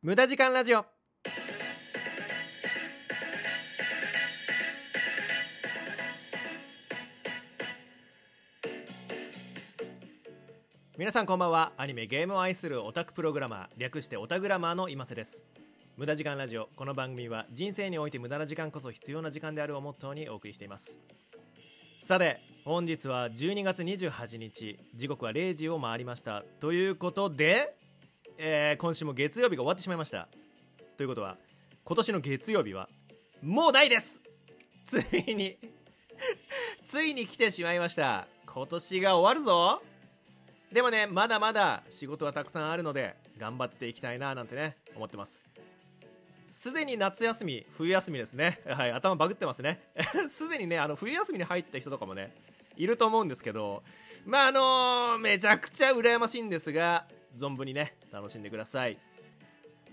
無駄時間ラジオ。皆さんこんばんは。アニメゲームを愛するオタクプログラマー略してオタグラマーの今瀬です。無駄時間ラジオ。この番組は人生において無駄な時間こそ必要な時間であるをモットーにお送りしています。さて本日は12月28日。時刻は0時を回りました。ということで、えー今週も月曜日が終わってしまいました。ということは今年の月曜日はもうないです。ついに ついに来てしまいました。今年が終わるぞ。でもねまだまだ仕事はたくさんあるので頑張っていきたいななんてね思ってます。すでに夏休み冬休みですね。はい頭バグってますね。すでにねあの冬休みに入った人とかもねいると思うんですけどまああのーめちゃくちゃ羨ましいんですが存分にね楽しんでください。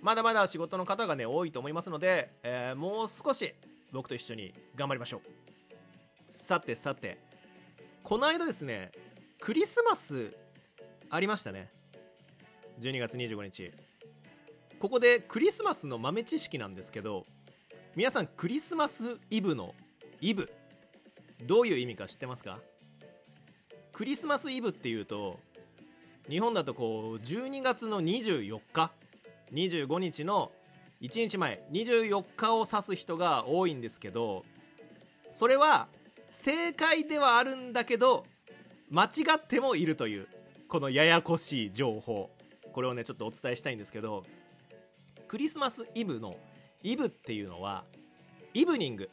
まだまだ仕事の方がね多いと思いますので、えーもう少し僕と一緒に頑張りましょう。さてさてこの間ですねクリスマスありましたね。12月25日。ここでクリスマスの豆知識なんですけど皆さんクリスマスイブのイブどういう意味か知ってますか？クリスマスイブっていうと日本だとこう12月の24日。25日の1日前。24日を指す人が多いんですけどそれは正解ではあるんだけど間違ってもいるというこのややこしい情報。これをねちょっとお伝えしたいんですけどクリスマスイブのイブっていうのはイブニング。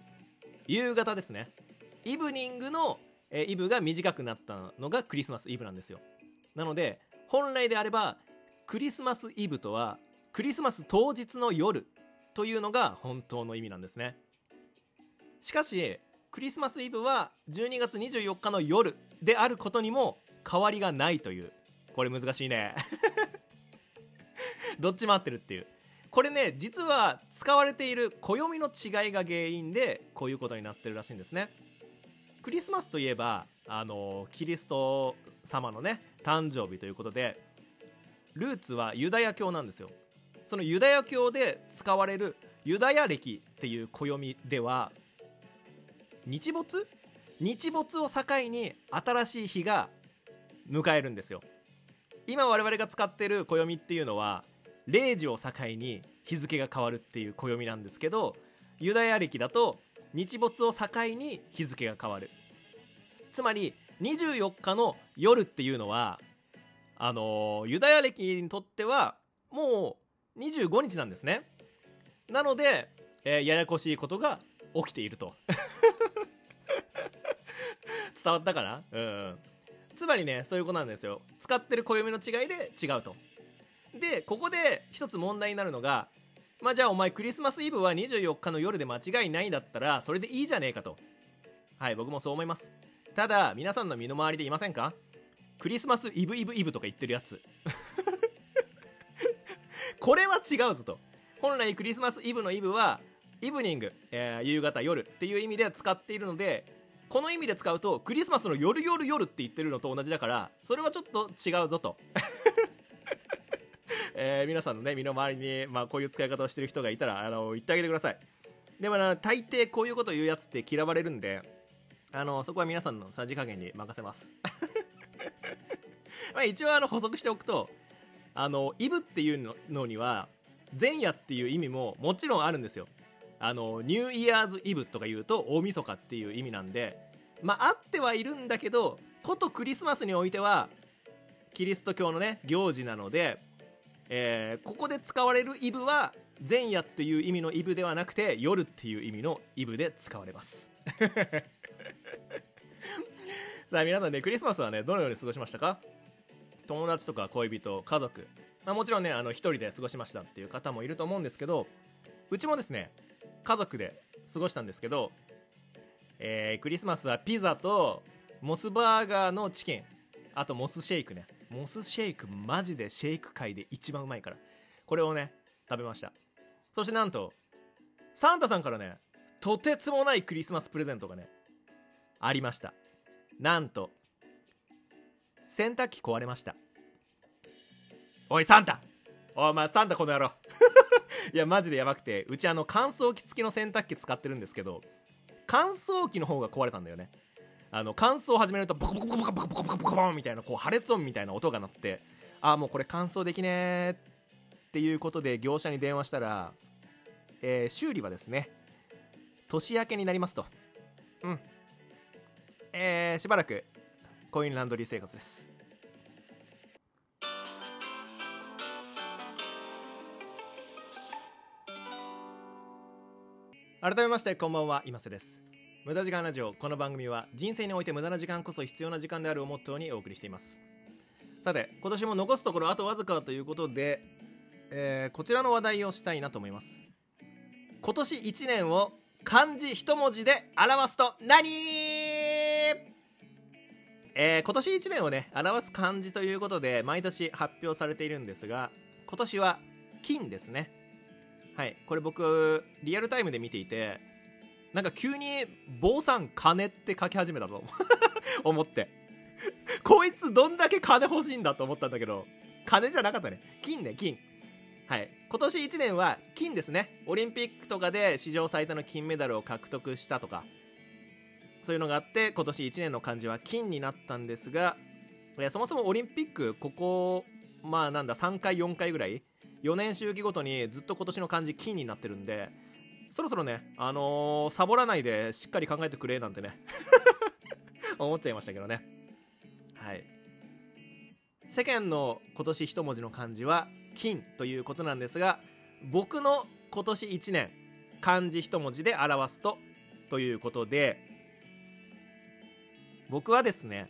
夕方ですね。イブニングの、イブが短くなったのがクリスマスイブなんですよ。なので本来であればクリスマスイブとはクリスマス当日の夜というのが本当の意味なんですね。しかしクリスマスイブは12月24日の夜であることにも変わりがないという。これ難しいね。どっちも合ってるっていう。これね実は使われている暦の違いが原因でこういうことになってるらしいんですね。クリスマスといえばあのキリスト様のね誕生日ということでルーツはユダヤ教なんですよ。そのユダヤ教で使われるユダヤ暦っていう暦では日没？日没を境に新しい日が迎えるんですよ。今我々が使ってる暦っていうのは0時を境に日付が変わるっていう暦なんですけどユダヤ暦だと日没を境に日付が変わる。つまり24日の夜っていうのはあのユダヤ暦にとってはもう25日なんですね。なので、えーややこしいことが起きていると。伝わったかな？うん。つまりねそういうことなんですよ。使ってる暦の違いで違うと。でここで一つ問題になるのがまあじゃあお前クリスマスイブは24日の夜で間違いないんだったらそれでいいじゃねえかと。はい僕もそう思います。ただ皆さんの身の回りでいませんか？クリスマスイブイブイブとか言ってるやつ。これは違うぞと。本来クリスマスイブのイブはイブニング、えー夕方夜っていう意味で使っているのでこの意味で使うとクリスマスの夜夜夜って言ってるのと同じだからそれはちょっと違うぞと。えー皆さんのね身の回りに、まあ、こういう使い方をしてる人がいたらあの言ってあげてください。でもな大抵こういうこと言うやつって嫌われるんであのそこは皆さんのさじ加減に任せます。まあ一応あの補足しておくとあのイブっていうのには前夜っていう意味ももちろんあるんですよ。あのニューイヤーズイブとか言うと大晦日っていう意味なんでまああってはいるんだけどことクリスマスにおいてはキリスト教のね行事なので、えーここで使われるイブは前夜っていう意味のイブではなくて夜っていう意味のイブで使われます。さあ皆さんねクリスマスはねどのように過ごしましたか？友達とか恋人家族、まあ、もちろんねあの一人で過ごしましたっていう方もいると思うんですけどうちもですね家族で過ごしたんですけど、えークリスマスはピザとモスバーガーのチキン。あとモスシェイクね。モスシェイクマジでシェイク界で一番うまいから。これをね食べました。そしてなんとサンタさんからねとてつもないクリスマスプレゼントがねありました。なんと洗濯機壊れました。おいサンタ。お前サンタこの野郎。いやマジでやばくてうちあの乾燥機付きの洗濯機使ってるんですけど乾燥機の方が壊れたんだよね。あの乾燥を始めるとボコボコボコボコボコボコボコボンみたいなこう破裂音みたいな音が鳴ってああもうこれ乾燥できねえっていうことで業者に電話したら、えー、修理はですね年明けになりますとうんえー、しばらくコインランドリー生活です。改めましてこんばんは今瀬です。無駄時間ラジオこの番組は人生において無駄な時間こそ必要な時間であるをモットーにお送りしています。さて今年も残すところあとわずかということで、えー、こちらの話題をしたいなと思います。今年1年を漢字一文字で表すと何？えー、今年1年をね表す漢字ということで毎年発表されているんですが今年は金ですね。はい。これ僕リアルタイムで見ていてなんか急に「坊さん金」って書き始めたと 思って。こいつどんだけ金欲しいんだと思ったんだけど金じゃなかったね。金ね金。はい。今年1年は金ですね。オリンピックとかで史上最多の金メダルを獲得したとか。そういうのがあって今年1年の漢字は金になったんですが、えそもそもオリンピックここまあなんだ3回4回ぐらい？4年周期ごとにずっと今年の漢字金になってるんでそろそろねあのー、サボらないでしっかり考えてくれなんてね 思っちゃいましたけどね。はい。世間の今年一文字の漢字は金ということなんですが僕の今年1年漢字一文字で表すとということで僕はですね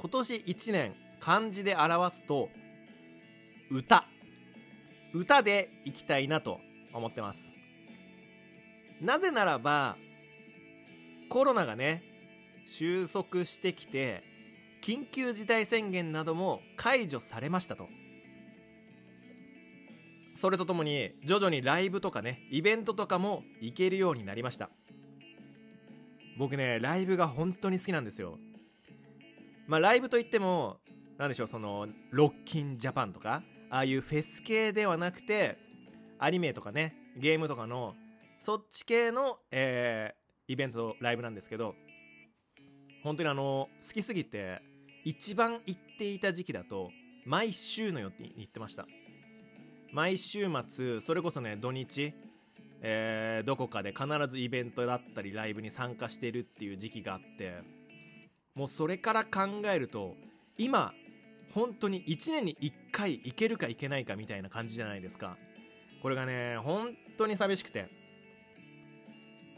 今年1年漢字で表すと歌。歌でいきたいなと思ってます。なぜならばコロナがね収束してきて緊急事態宣言なども解除されましたと。それとともに徐々にライブとかねイベントとかも行けるようになりました。僕ねライブが本当に好きなんですよ。まあライブといっても何でしょうそのロッキンジャパンとかああいうフェス系ではなくてアニメとかねゲームとかのそっち系の、えー、イベントライブなんですけど本当にあの好きすぎて一番行っていた時期だと毎週のように行ってました。毎週末それこそね土日えー、どこかで必ずイベントだったりライブに参加してるっていう時期があってもうそれから考えると今本当に1年に1回行けるか行けないかみたいな感じじゃないですか。これがね本当に寂しくて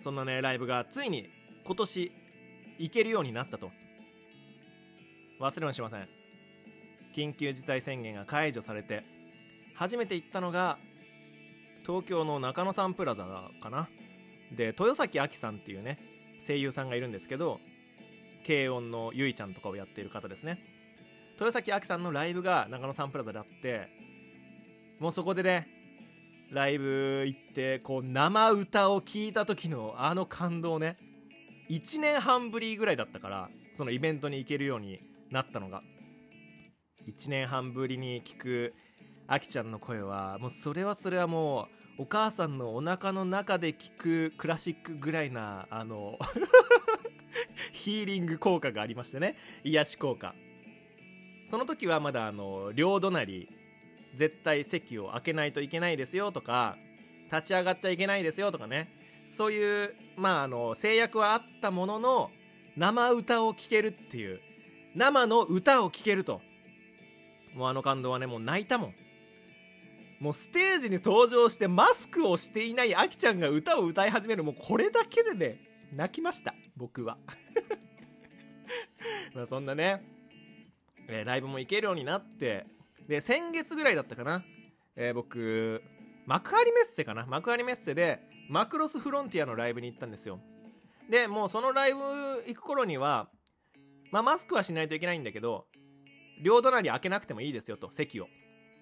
そんなねライブがついに今年行けるようになったと。忘れもしません。緊急事態宣言が解除されて初めて行ったのが東京の中野サンプラザかな。で豊崎亜紀さんっていうね声優さんがいるんですけど軽音のゆいちゃんとかをやっている方ですね。豊崎亜紀さんのライブが中野サンプラザであってもうそこでねライブ行ってこう生歌を聴いた時のあの感動ね1年半ぶりぐらいだったからそのイベントに行けるようになったのが。1年半ぶりに聞くあきちゃんの声はもうそれはそれはもうお母さんのお腹の中で聞くクラシックぐらいなあの ヒーリング効果がありましてね。癒し効果。その時はまだあの両隣絶対席を開けないといけないですよとか立ち上がっちゃいけないですよとかね。そういうまああの制約はあったものの生歌を聴けるっていう。生の歌を聴けると。もうあの感動はねもう泣いたもん。もうステージに登場してマスクをしていないあきちゃんが歌を歌い始めるもうこれだけでね泣きました僕は。まあそんなね、え、ライブも行けるようになってで先月ぐらいだったかな、え、僕幕張メッセかな幕張メッセでマクロスフロンティアのライブに行ったんですよ。でもうそのライブ行く頃にはまあマスクはしないといけないんだけど両隣開けなくてもいいですよと席を。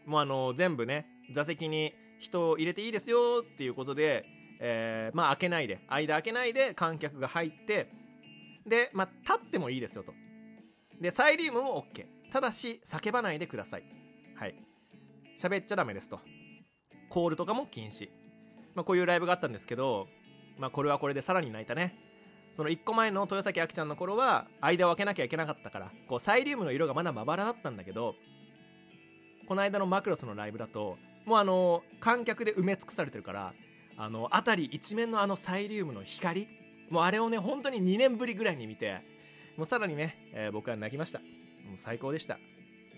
もうあの全部ね座席に人を入れていいですよっていうことでえー、まあ開けないで間開けないで観客が入ってで、まあ、立ってもいいですよと。でサイリウムも OK ただし叫ばないでください。はい。喋っちゃダメですと。コールとかも禁止、まあ、こういうライブがあったんですけど、まあ、これはこれでさらに泣いたね。その1個前の豊崎あきちゃんの頃は間を空けなきゃいけなかったからこうサイリウムの色がまだまばらだったんだけどこの間のマクロスのライブだともうあの観客で埋め尽くされてるからあの辺り一面のあのサイリウムの光もうあれをね本当に2年ぶりぐらいに見てもうさらにね、えー、僕は泣きました。もう最高でした。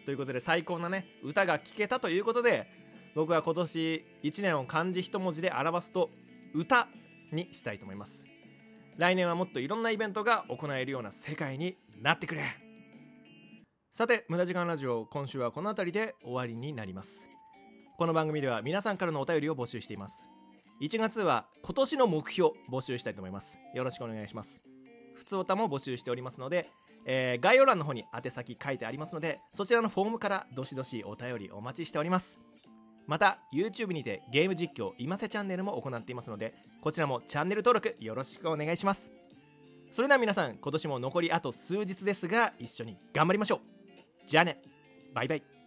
ということで最高なね歌が聴けたということで僕は今年1年を漢字一文字で表すと歌にしたいと思います。来年はもっといろんなイベントが行えるような世界になってくれ。さて無駄時間ラジオ今週はこの辺りで終わりになります。この番組では皆さんからのお便りを募集しています。1月は今年の目標募集したいと思います。よろしくお願いします。普通歌も募集しておりますので、えー、概要欄の方に宛先書いてありますのでそちらのフォームからどしどしお便りお待ちしております。また YouTube にてゲーム実況今瀬チャンネルも行っていますのでこちらもチャンネル登録よろしくお願いします。それでは皆さん今年も残りあと数日ですが一緒に頑張りましょう。じゃあね。バイバイ。